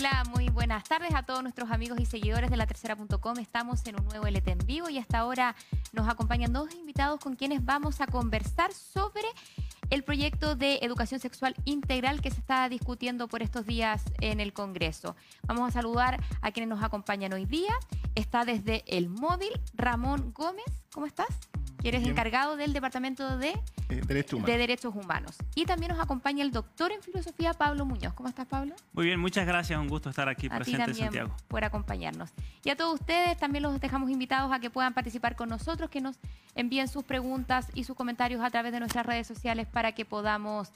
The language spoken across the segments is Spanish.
Hola, muy buenas tardes a todos nuestros amigos y seguidores de la tercera.com. Estamos en un nuevo LT en vivo y hasta ahora nos acompañan dos invitados con quienes vamos a conversar sobre el proyecto de educación sexual integral que se está discutiendo por estos días en el Congreso. Vamos a saludar a quienes nos acompañan hoy día. Está desde el móvil Ramón Gómez. ¿Cómo estás? que eres encargado del Departamento de, eh, de, Derechos Humanos. Y también nos acompaña el doctor en filosofía Pablo Muñoz. ¿Cómo estás, Pablo? Muy bien, muchas gracias. Un gusto estar aquí presente en Santiago. por acompañarnos. Y a todos ustedes también los dejamos invitados a que puedan participar con nosotros, que nos envíen sus preguntas y sus comentarios a través de nuestras redes sociales para que podamos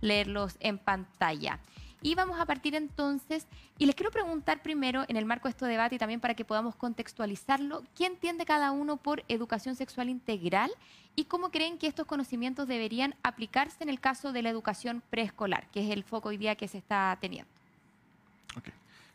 leerlos en pantalla. Y vamos a partir entonces, y les quiero preguntar primero, en el marco de este debate y también para que podamos contextualizarlo, ¿qué entiende cada uno por educación sexual integral y cómo creen que estos conocimientos deberían aplicarse en el caso de la educación preescolar, que es el foco hoy día que se está teniendo?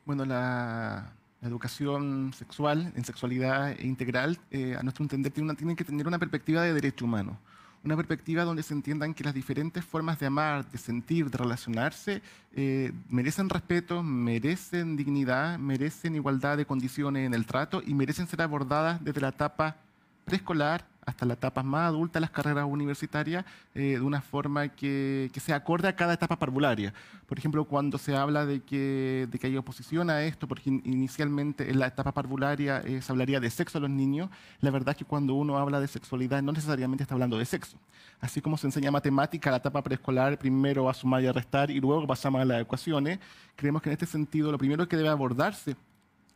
Bueno, la, educación sexual en sexualidad integral, eh, a nuestro entender, tiene, tiene que tener una perspectiva de derecho humano una perspectiva donde se entiendan que las diferentes formas de amar, de sentir, de relacionarse, eh, merecen respeto, merecen dignidad, merecen igualdad de condiciones en el trato y merecen ser abordadas desde la etapa preescolar hasta la etapa más adulta de las carreras universitarias eh, de una forma que, que, se acorde a cada etapa parvularia. Por ejemplo, cuando se habla de que, de que hay oposición a esto, porque inicialmente en la etapa parvularia eh, se hablaría de sexo a los niños, la verdad es que cuando uno habla de sexualidad no necesariamente está hablando de sexo. Así como se enseña matemática, la etapa preescolar primero a sumar y a restar y luego pasamos a las ecuaciones, creemos que en este sentido lo primero que debe abordarse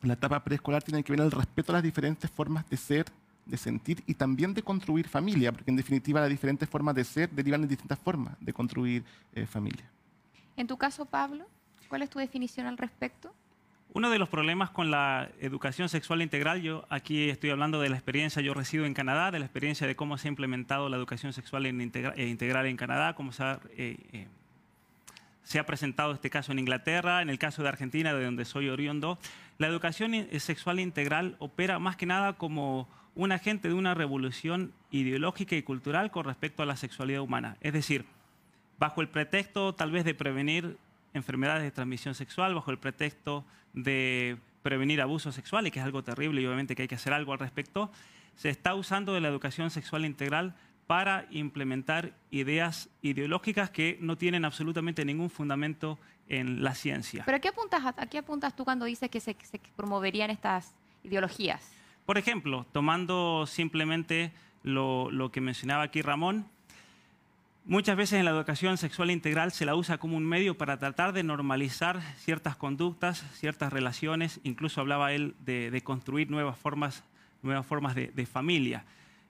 en la etapa preescolar tiene que ver el respeto a las diferentes formas de ser, de sentir y también de construir familia, porque en definitiva las diferentes formas de ser derivan de distintas formas de construir eh, familia. En tu caso, Pablo, ¿cuál es tu definición al respecto? Uno de los problemas con la educación sexual integral, yo aquí estoy hablando de la experiencia, yo resido en Canadá, de la experiencia de cómo se ha implementado la educación sexual eh, integral en Canadá, cómo se ha, eh, se ha presentado este caso en Inglaterra, en el caso de Argentina, de donde soy oriundo. La educación sexual integral opera más que nada como un agente de una revolución ideológica y cultural con respecto a la sexualidad humana. Es decir, bajo el pretexto tal vez de prevenir enfermedades de transmisión sexual, bajo el pretexto de prevenir abuso sexual, y que es algo terrible y obviamente que hay que hacer algo al respecto, se está usando de la educación sexual integral para implementar ideas ideológicas que no tienen absolutamente ningún fundamento en la ciencia. ¿Pero qué apuntas, a qué apuntas tú cuando dices que se promoverían estas ideologías? Por ejemplo, tomando simplemente lo, que mencionaba aquí Ramón, muchas veces en la educación sexual integral se la usa como un medio para tratar de normalizar ciertas conductas, ciertas relaciones, incluso hablaba él de, construir nuevas formas, nuevas formas de, familia,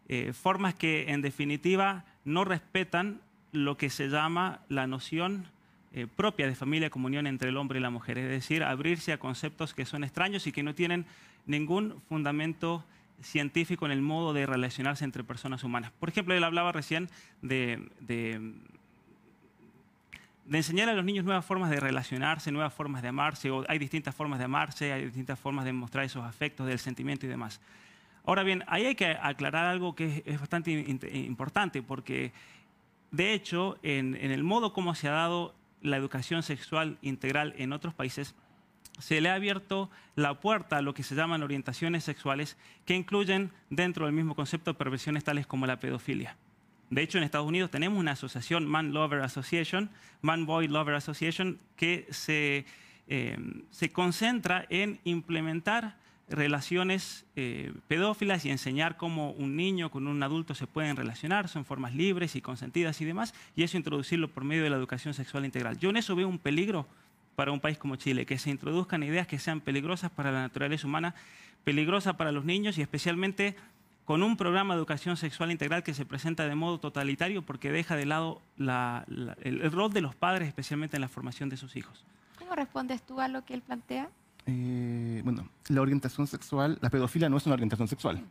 eh, formas que en definitiva no respetan lo que se llama la noción eh, propia de familia comunión entre el hombre y la mujer, es decir, abrirse a conceptos que son extraños y que no tienen ningún fundamento científico en el modo de relacionarse entre personas humanas. Por ejemplo, él hablaba recién de, enseñar a los niños nuevas formas de relacionarse, nuevas formas de amarse, hay distintas formas de amarse, hay distintas formas de mostrar esos afectos del sentimiento y demás. Ahora bien, ahí hay que aclarar algo que es, bastante importante, porque de hecho, en, en el modo como se ha dado la educación sexual integral en otros países, se le ha abierto la puerta a lo que se llaman orientaciones sexuales que incluyen dentro del mismo concepto perversiones tales como la pedofilia. De hecho, en Estados Unidos tenemos una asociación, Man Lover Association, Man Boy Lover Association, que se, eh, se concentra en implementar relaciones eh, pedófilas y enseñar cómo un niño con un adulto se pueden relacionar, son formas libres y consentidas y demás, y eso introducirlo por medio de la educación sexual integral. Yo en eso veo un peligro para un país como Chile, que se introduzcan ideas que sean peligrosas para la naturaleza humana, peligrosas para los niños y especialmente con un programa de educación sexual integral que se presenta de modo totalitario porque deja de lado el, rol de los padres, especialmente en la formación de sus hijos. ¿Cómo respondes tú a lo que él plantea? Eh, bueno, la orientación sexual, la pedofilia no es una orientación sexual.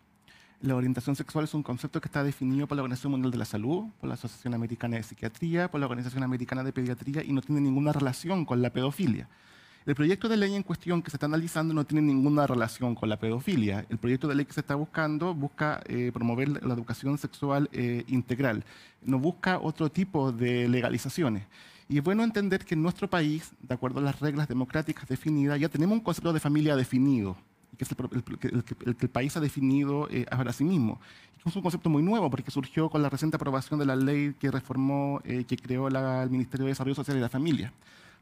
La orientación sexual es un concepto que está definido por la Organización Mundial de la Salud, por la Asociación Americana de Psiquiatría, por la Organización Americana de Pediatría y no tiene ninguna relación con la pedofilia. El proyecto de ley en cuestión que se está analizando no tiene ninguna relación con la pedofilia. El proyecto de ley que se está buscando busca eh, promover la educación sexual eh, integral. No busca otro tipo de legalizaciones. Y es bueno entender que en nuestro país, de acuerdo a las reglas democráticas definidas, ya tenemos un concepto de familia definido, que es el, que el país ha definido eh, para sí mismo. Es un concepto muy nuevo porque surgió con la reciente aprobación de la ley que reformó, que creó el Ministerio de Desarrollo Social y la Familia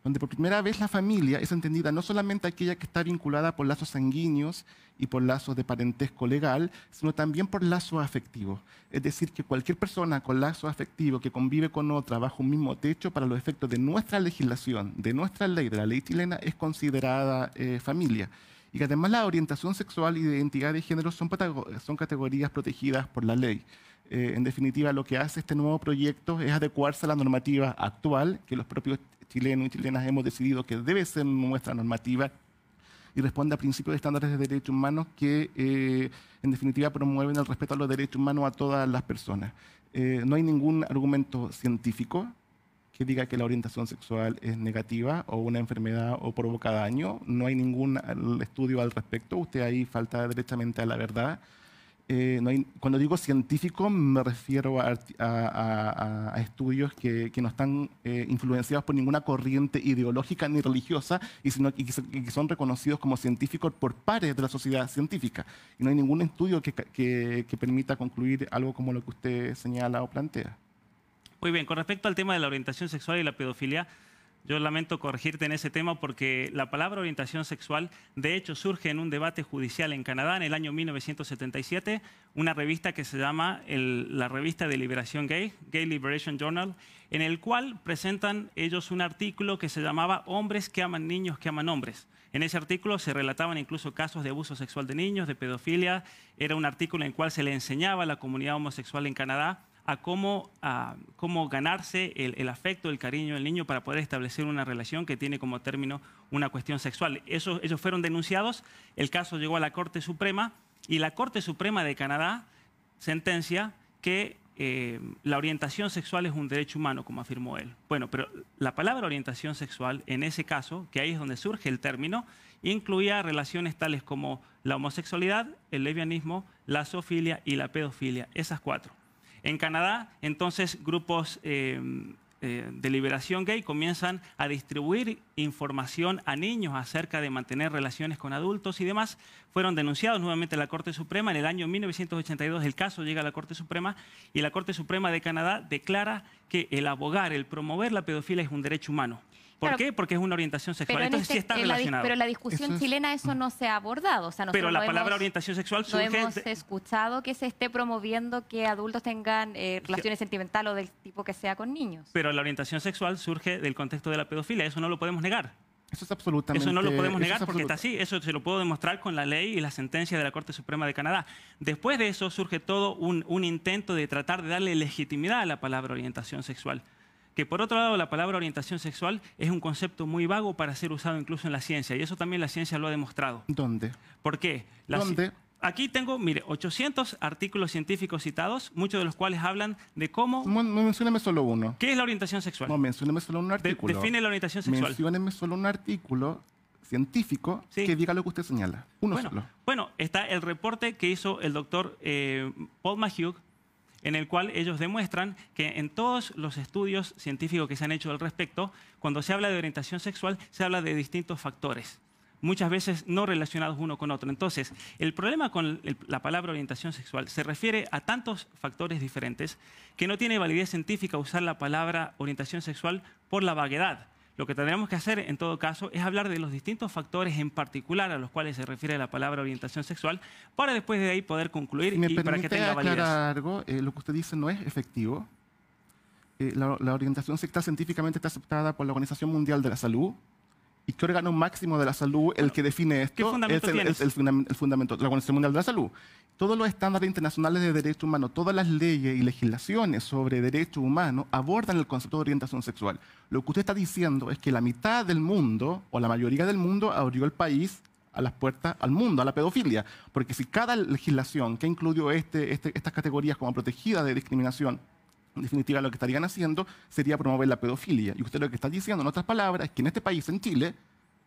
donde por primera vez la familia es entendida no solamente aquella que está vinculada por lazos sanguíneos y por lazos de parentesco legal, sino también por lazos afectivos. Es decir, que cualquier persona con lazo afectivo que convive con otra bajo un mismo techo, para los efectos de nuestra legislación, de nuestra ley, de la ley chilena, es considerada eh, familia. Y que además la orientación sexual y de identidad de género son, categorías protegidas por la ley. Eh, en definitiva, lo que hace este nuevo proyecto es adecuarse a la normativa actual que los propios chilenos y chilenas hemos decidido que debe ser nuestra normativa y responde a principios de estándares de derechos humanos que, eh, en definitiva, promueven el respeto a los derechos humanos a todas las personas. Eh, no hay ningún argumento científico que diga que la orientación sexual es negativa o una enfermedad o provoca daño. No hay ningún estudio al respecto. Usted ahí falta derechamente a la verdad. Eh, cuando digo científico me refiero a, estudios que, no están eh, influenciados por ninguna corriente ideológica ni religiosa y, sino, que, son reconocidos como científicos por pares de la sociedad científica. Y no hay ningún estudio que, permita concluir algo como lo que usted señala o plantea. Muy bien, con respecto al tema de la orientación sexual y la pedofilia, yo lamento corregirte en ese tema porque la palabra orientación sexual de hecho surge en un debate judicial en Canadá en el año 1977, una revista que se llama la revista de liberación gay, Gay Liberation Journal, en el cual presentan ellos un artículo que se llamaba Hombres que aman niños que aman hombres. En ese artículo se relataban incluso casos de abuso sexual de niños, de pedofilia. Era un artículo en el cual se le enseñaba a la comunidad homosexual en Canadá a cómo, cómo ganarse el, afecto, el cariño del niño para poder establecer una relación que tiene como término una cuestión sexual. Eso, ellos fueron denunciados, el caso llegó a la Corte Suprema y la Corte Suprema de Canadá sentencia que eh, la orientación sexual es un derecho humano, como afirmó él. Bueno, pero la palabra orientación sexual, en ese caso, que ahí es donde surge el término, incluía relaciones tales como la homosexualidad, el lesbianismo, la zoofilia y la pedofilia, esas cuatro. En Canadá, entonces, grupos eh, eh, de liberación gay comienzan a distribuir información a niños acerca de mantener relaciones con adultos y demás. Fueron denunciados nuevamente a la Corte Suprema. En el año 1982 el caso llega a la Corte Suprema y la Corte Suprema de Canadá declara que el abogar, el promover la pedofilia es un derecho humano. ¿Por qué? Porque es una orientación sexual. Entonces sí este, está relacionado. pero la discusión chilena eso no se ha abordado. O sea, pero la palabra orientación sexual surge... No hemos escuchado que se esté promoviendo que adultos tengan eh, relaciones sentimentales o del tipo que sea con niños. Pero la orientación sexual surge del contexto de la pedofilia. Eso no lo podemos negar. Eso es absolutamente... Eso no lo podemos negar porque está así. Eso se lo puedo demostrar con la ley y la sentencia de la Corte Suprema de Canadá. Después de eso surge todo un, un intento de tratar de darle legitimidad a la palabra orientación sexual que por otro lado la palabra orientación sexual es un concepto muy vago para ser usado incluso en la ciencia, y eso también la ciencia lo ha demostrado. ¿Dónde? ¿Por qué? ¿Dónde? aquí tengo, mire, 800 artículos científicos citados, muchos de los cuales hablan de cómo... Mencióneme solo uno. ¿Qué es la orientación sexual? No, mencióneme solo un artículo. define la orientación sexual. Mencióneme solo un artículo científico que diga lo que usted señala. Uno bueno, solo. Bueno, está el reporte que hizo el doctor eh, Paul Mahugh, en el cual ellos demuestran que en todos los estudios científicos que se han hecho al respecto, cuando se habla de orientación sexual, se habla de distintos factores muchas veces no relacionados uno con otro. Entonces, el problema con la palabra orientación sexual se refiere a tantos factores diferentes que no tiene validez científica usar la palabra orientación sexual por la vaguedad. Lo que tendríamos que hacer, en todo caso, es hablar de los distintos factores en particular a los cuales se refiere la palabra orientación sexual, para después de ahí poder concluir y para que tenga validez. algo, eh, lo que usted dice no es efectivo. Eh, la, la orientación sexual científicamente está aceptada por la Organización Mundial de la Salud, ¿Y qué órgano máximo de la salud el que define esto? ¿Qué fundamento es el, fundamento de la Organización Mundial de la Salud. Todos los estándares internacionales de derechos humanos, todas las leyes y legislaciones sobre derechos humanos abordan el concepto de orientación sexual. Lo que usted está diciendo es que la mitad del mundo, o la mayoría del mundo, abrió el país a las puertas al mundo, a la pedofilia. Porque si cada legislación que incluyó este, este, estas categorías como protegidas de discriminación en definitiva, lo que estarían haciendo sería promover la pedofilia. Y usted lo que está diciendo, en otras palabras, es que en este país, en Chile,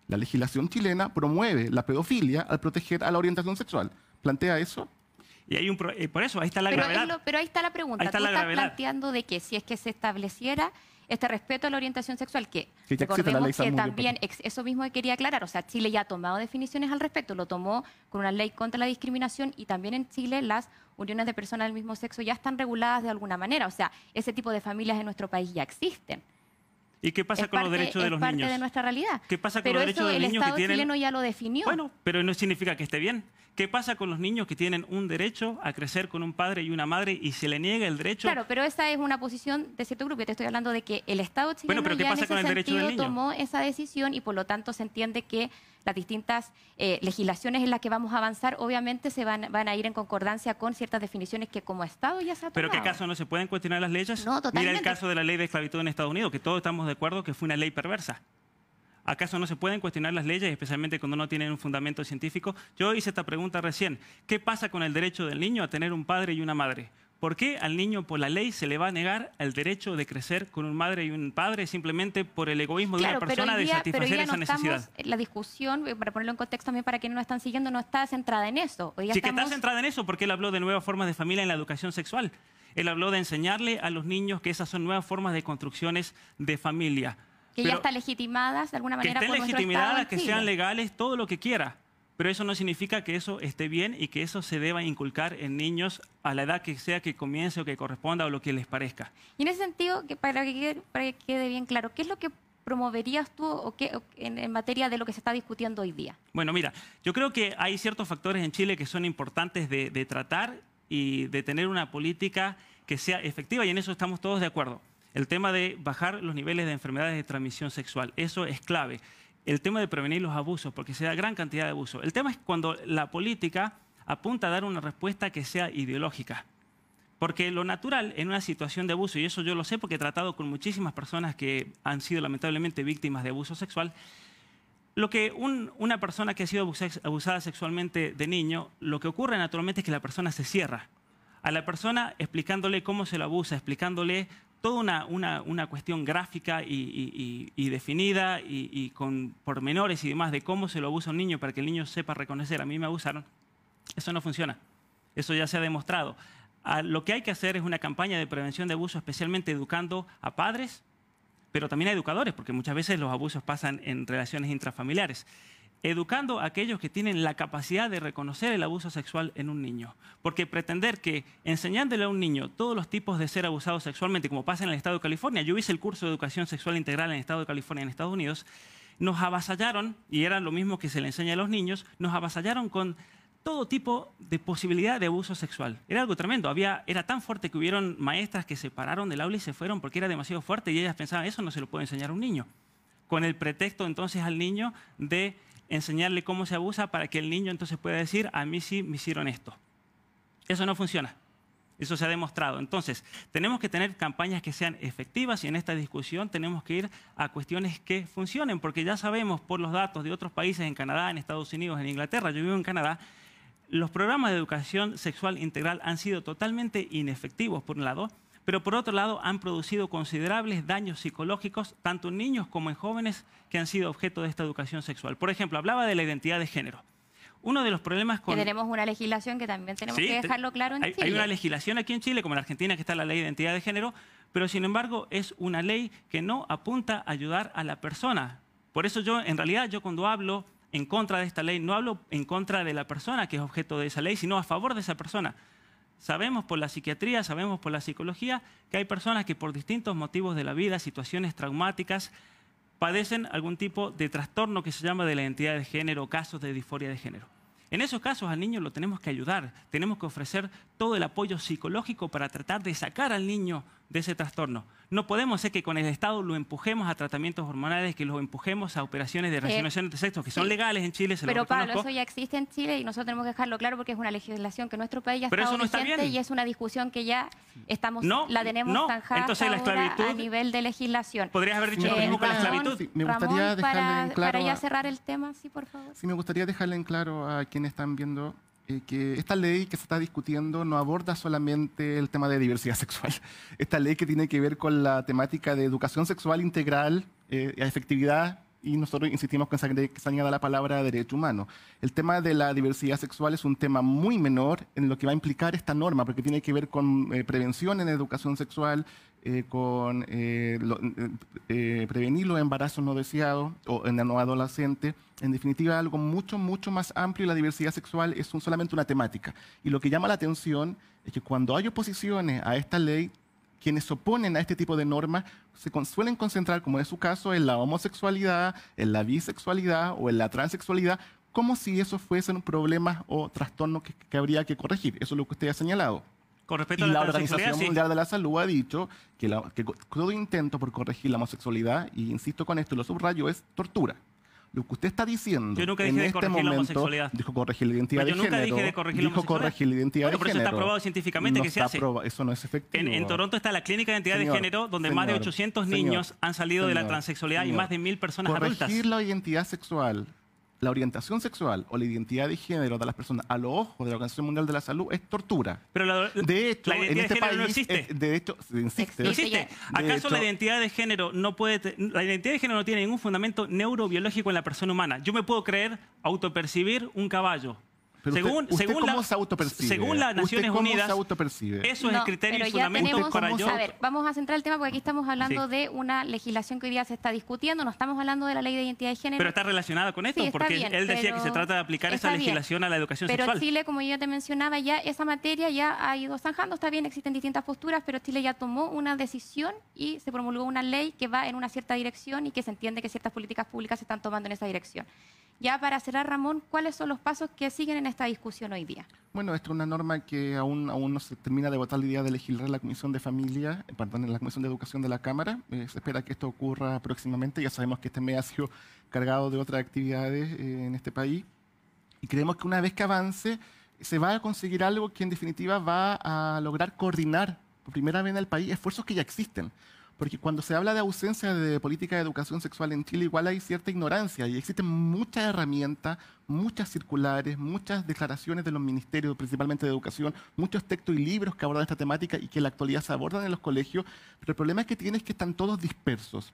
la legislación chilena promueve la pedofilia al proteger a la orientación sexual. ¿Plantea eso? Y hay un eh, por eso, ahí está la gravedad. pero ahí está la pregunta. Tú estás planteando de que si es que se estableciera este respeto a la orientación sexual, que recordemos que también eso mismo quería aclarar, o sea, Chile ya ha tomado definiciones al respecto, lo tomó con una ley contra la discriminación y también en Chile las uniones de personas del mismo sexo ya están reguladas de alguna manera, o sea, ese tipo de familias en nuestro país ya existen. ¿Y qué pasa con los derechos de los niños? Es parte de nuestra realidad. ¿Qué pasa con los derechos de los niños que tienen? el Estado chileno ya lo definió. Bueno, pero no significa que esté bien. ¿Qué pasa con los niños que tienen un derecho a crecer con un padre y una madre y se le niega el derecho? Claro, pero esa es una posición de cierto grupo. Te estoy hablando de que el Estado chileno bueno, ya en ese sentido tomó esa decisión y por lo tanto se entiende que las distintas eh, legislaciones en las que vamos a avanzar obviamente se van, van a ir en concordancia con ciertas definiciones que como Estado ya se ha tomado. ¿Pero qué caso no se pueden cuestionar las leyes? No, totalmente. Mira el caso de la ley de esclavitud en Estados Unidos, que todos estamos de acuerdo que fue una ley perversa. ¿Acaso no se pueden cuestionar las leyes, especialmente cuando no tienen un fundamento científico? Yo hice esta pregunta recién. ¿Qué pasa con el derecho del niño a tener un padre y una madre? ¿Por qué al niño por la ley se le va a negar el derecho de crecer con un madre y un padre simplemente por el egoísmo de una persona de satisfacer esa necesidad? la discusión, eh, para ponerlo en contexto también para quienes no están siguiendo, no está centrada en eso. sí que está centrada en eso porque él habló de nuevas formas de familia en la educación sexual. Él habló de enseñarle a los niños que esas son nuevas formas de construcciones de familia que ya están legitimadas de alguna manera que estén legitimadas, que sean legales, todo lo que quiera. Pero eso no significa que eso esté bien y que eso se deba inculcar en niños a la edad que sea que comience o que corresponda o lo que les parezca. Y en ese sentido, que para, que quede, para que quede bien claro, ¿qué es lo que promoverías tú o qué, en, materia de lo que se está discutiendo hoy día? Bueno, mira, yo creo que hay ciertos factores en Chile que son importantes de, de tratar y de tener una política que sea efectiva y en eso estamos todos de acuerdo. El tema de bajar los niveles de enfermedades de transmisión sexual, eso es clave. El tema de prevenir los abusos, porque se da gran cantidad de abusos. El tema es cuando la política apunta a dar una respuesta que sea ideológica. Porque lo natural en una situación de abuso, y eso yo lo sé porque he tratado con muchísimas personas que han sido lamentablemente víctimas de abuso sexual, lo que una persona que ha sido abusada sexualmente de niño, lo que ocurre naturalmente es que la persona se cierra. A la persona explicándole cómo se lo abusa, explicándole toda una, cuestión gráfica y, definida y, con pormenores y demás de cómo se lo abusa un niño para que el niño sepa reconocer, a mí me abusaron, eso no funciona. Eso ya se ha demostrado. lo que hay que hacer es una campaña de prevención de abuso, especialmente educando a padres, pero también a educadores, porque muchas veces los abusos pasan en relaciones intrafamiliares educando a aquellos que tienen la capacidad de reconocer el abuso sexual en un niño. Porque pretender que enseñándole a un niño todos los tipos de ser abusados sexualmente, como pasa en el Estado de California, yo hice el curso de educación sexual integral en el Estado de California, en Estados Unidos, nos avasallaron, y era lo mismo que se le enseña a los niños, nos avasallaron con todo tipo de posibilidad de abuso sexual. Era algo tremendo. Había, era tan fuerte que hubieron maestras que se pararon del aula y se fueron porque era demasiado fuerte y ellas pensaban, eso no se lo puede enseñar a un niño. Con el pretexto entonces al niño de enseñarle cómo se abusa para que el niño entonces pueda decir, a mí sí me hicieron esto. Eso no funciona. Eso se ha demostrado. Entonces, tenemos que tener campañas que sean efectivas y en esta discusión tenemos que ir a cuestiones que funcionen, porque ya sabemos por los datos de otros países, en Canadá, en Estados Unidos, en Inglaterra, yo vivo en Canadá, los programas de educación sexual integral han sido totalmente inefectivos, por un lado, pero por otro lado han producido considerables daños psicológicos tanto en niños como en jóvenes que han sido objeto de esta educación sexual. Por ejemplo, hablaba de la identidad de género. Uno de los problemas con... Que tenemos una legislación que también tenemos que dejarlo claro en hay, Chile. Hay una legislación aquí en Chile, como en Argentina, que está la ley de identidad de género, pero sin embargo es una ley que no apunta a ayudar a la persona. Por eso yo, en realidad, yo cuando hablo en contra de esta ley, no hablo en contra de la persona que es objeto de esa ley, sino a favor de esa persona. Sabemos por la psiquiatría, sabemos por la psicología que hay personas que por distintos motivos de la vida, situaciones traumáticas, padecen algún tipo de trastorno que se llama de la identidad de género, casos de disforia de género. En esos casos al niño lo tenemos que ayudar, tenemos que ofrecer todo el apoyo psicológico para tratar de sacar al niño de ese trastorno. No podemos ser que con el Estado lo empujemos a tratamientos hormonales, que lo empujemos a operaciones de resignación de sexo, que son legales en Chile, se Pero lo Pablo, eso ya existe en Chile y nosotros tenemos que dejarlo claro porque es una legislación que nuestro país ya Pero está eso no está vigente bien. y es una discusión que ya estamos, No, la tenemos no. zanjada Entonces, la esclavitud- a nivel de legislación. Podrías haber dicho lo Eh, mismo con la Ramón, esclavitud. Sí, me gustaría Ramón, dejarle para, en claro para ya cerrar el tema, sí, por favor. Sí, me gustaría dejarle en claro a quienes están viendo eh, que esta ley que se está discutiendo no aborda solamente el tema de diversidad sexual. Esta ley que tiene que ver con la temática de educación sexual integral, eh, efectividad, y nosotros insistimos que se añada la palabra derecho humano. El tema de la diversidad sexual es un tema muy menor en lo que va a implicar esta norma, porque tiene que ver con eh, prevención en educación sexual, eh, con eh, lo- eh, eh, prevenir los embarazos no deseados o en el no adolescente. En definitiva, algo mucho, mucho más amplio y la diversidad sexual es un- solamente una temática. Y lo que llama la atención es que cuando hay oposiciones a esta ley, quienes se oponen a este tipo de normas se con- suelen concentrar, como es su caso, en la homosexualidad, en la bisexualidad o en la transexualidad, como si eso fuesen problemas o trastornos que, que habría que corregir. Eso es lo que usted ha señalado. Con Y respecto a la la Organización sí. Mundial de la Salud ha dicho que, la- que todo intento por corregir la homosexualidad, y insisto con esto, lo subrayo, es tortura. Lo que usted está diciendo Yo nunca en dije de este corregir la momento, homosexualidad. dijo corregir la identidad Pero yo de nunca género, dije de corregir la dijo corregir la identidad Bueno, de pero eso está género. probado científicamente No que se hace. proba- eso no es efectivo. En, en Toronto está la Clínica de Identidad Señor, de Género, donde más de señor, 800 señor, niños han salido de la señor, transexualidad y señor. más de mil personas Corregir adultas. la identidad sexual, la orientación sexual o la identidad de género de las personas a los ojos de la Organización Mundial de la Salud es tortura. Pero la, De hecho, la en identidad este de género país, no existe. de hecho, no existe. ¿Acaso la identidad de género no puede la identidad de género no tiene ningún fundamento neurobiológico en la persona humana? Yo me puedo creer autopercibir un caballo. Pero según usted según cómo la- se autopercibe? según las ¿Usted Naciones cómo Unidas, se autopercibe? eso es el criterio pero y ya fundamento tenemos, para yo. A ver, vamos a centrar el tema porque aquí estamos hablando Sí. de una legislación que hoy día se está discutiendo, no estamos hablando de la ley de identidad de género. Pero está relacionada con esto, Sí, porque bien, él decía que se pero trata de aplicar esa bien. legislación a la educación Pero sexual. Chile, como yo ya te mencionaba, ya esa materia ya ha ido zanjando, está bien, existen distintas posturas, pero Chile ya tomó una decisión y se promulgó una ley que va en una cierta dirección y que se entiende que ciertas políticas públicas se están tomando en esa dirección. Ya para cerrar, Ramón, ¿cuáles son los pasos que siguen en esta discusión hoy día? Bueno, esta es una norma que aún, aún no se termina de votar la idea de legislar en la Comisión de Familia, eh, perdón, en la Comisión de Educación de la Cámara. Eh, se espera que esto ocurra próximamente. Ya sabemos que este mes ha sido cargado de otras actividades eh, en este país. Y creemos que una vez que avance, se va a conseguir algo que en definitiva va a lograr coordinar por primera vez en el país esfuerzos que ya existen. Porque cuando se habla de ausencia de política de educación sexual en Chile, igual hay cierta ignorancia y existen muchas herramientas, muchas circulares, muchas declaraciones de los ministerios, principalmente de educación, muchos textos y libros que abordan esta temática y que en la actualidad se abordan en los colegios, pero el problema que tiene es que están todos dispersos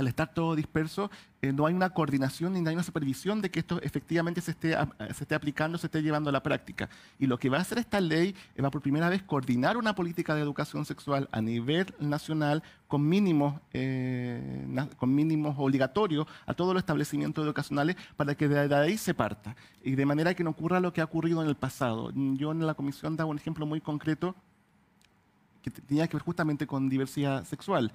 al estar todo disperso, eh, no hay una coordinación ni hay una supervisión de que esto efectivamente se esté, se esté aplicando, se esté llevando a la práctica. Y lo que va a hacer esta ley va por primera vez coordinar una política de educación sexual a nivel nacional con mínimos, eh, con mínimos obligatorios a todos los establecimientos educacionales para que de, ahí se parta. Y de manera que no ocurra lo que ha ocurrido en el pasado. Yo en la comisión daba un ejemplo muy concreto que te- tenía que ver justamente con diversidad sexual.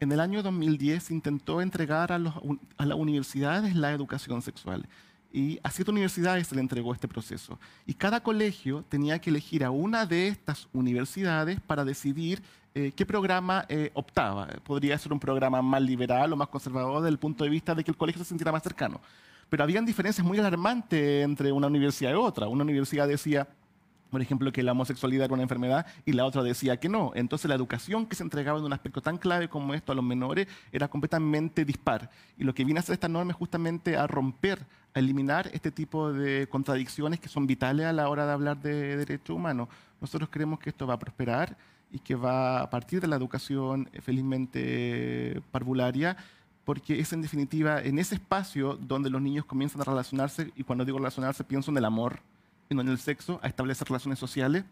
En el año 2010 se intentó entregar a las universidades la educación sexual. Y a siete universidades se le entregó este proceso. Y cada colegio tenía que elegir a una de estas universidades para decidir eh, qué programa eh, optaba. Podría ser un programa más liberal o más conservador desde el punto de vista de que el colegio se sintiera más cercano. Pero habían diferencias muy alarmantes entre una universidad y otra. Una universidad decía, por ejemplo, que la homosexualidad era una enfermedad y la otra decía que no. Entonces la educación que se entregaba en un aspecto tan clave como esto a los menores era completamente dispar. Y lo que viene a hacer esta norma es justamente a romper, a eliminar este tipo de contradicciones que son vitales a la hora de hablar de derechos humanos. Nosotros creemos que esto va a prosperar y que va a partir de la educación eh, felizmente parvularia porque es en definitiva en ese espacio donde los niños comienzan a relacionarse, y cuando digo relacionarse pienso en el amor, y en el sexo, a establecer relaciones sociales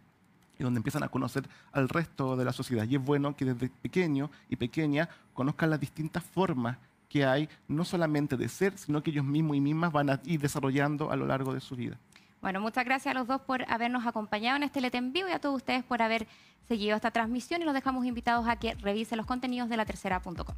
y donde empiezan a conocer al resto de la sociedad. Y es bueno que desde pequeño y pequeña conozcan las distintas formas que hay, no solamente de ser, sino que ellos mismos y mismas van a ir desarrollando a lo largo de su vida. Bueno, muchas gracias a los dos por habernos acompañado en este Lete en vivo y a todos ustedes por haber seguido esta transmisión y los dejamos invitados a que revisen los contenidos de la tercera.com.